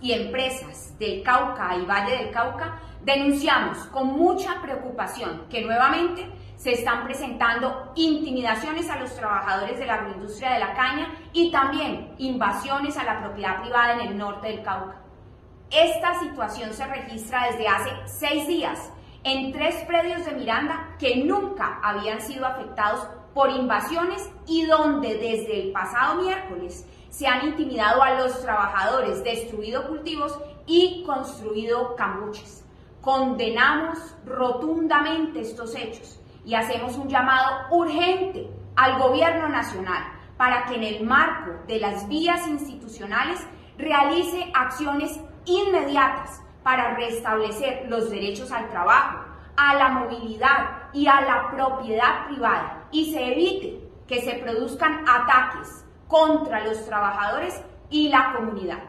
y empresas del Cauca y Valle del Cauca denunciamos con mucha preocupación que nuevamente se están presentando intimidaciones a los trabajadores de la agroindustria de la caña y también invasiones a la propiedad privada en el norte del Cauca. Esta situación se registra desde hace seis días en tres predios de Miranda que nunca habían sido afectados por invasiones y donde desde el pasado miércoles se han intimidado a los trabajadores, destruido cultivos y construido cambuches. Condenamos rotundamente estos hechos y hacemos un llamado urgente al gobierno nacional para que en el marco de las vías institucionales realice acciones inmediatas para restablecer los derechos al trabajo, a la movilidad y a la propiedad privada y se evite que se produzcan ataques contra los trabajadores y la comunidad.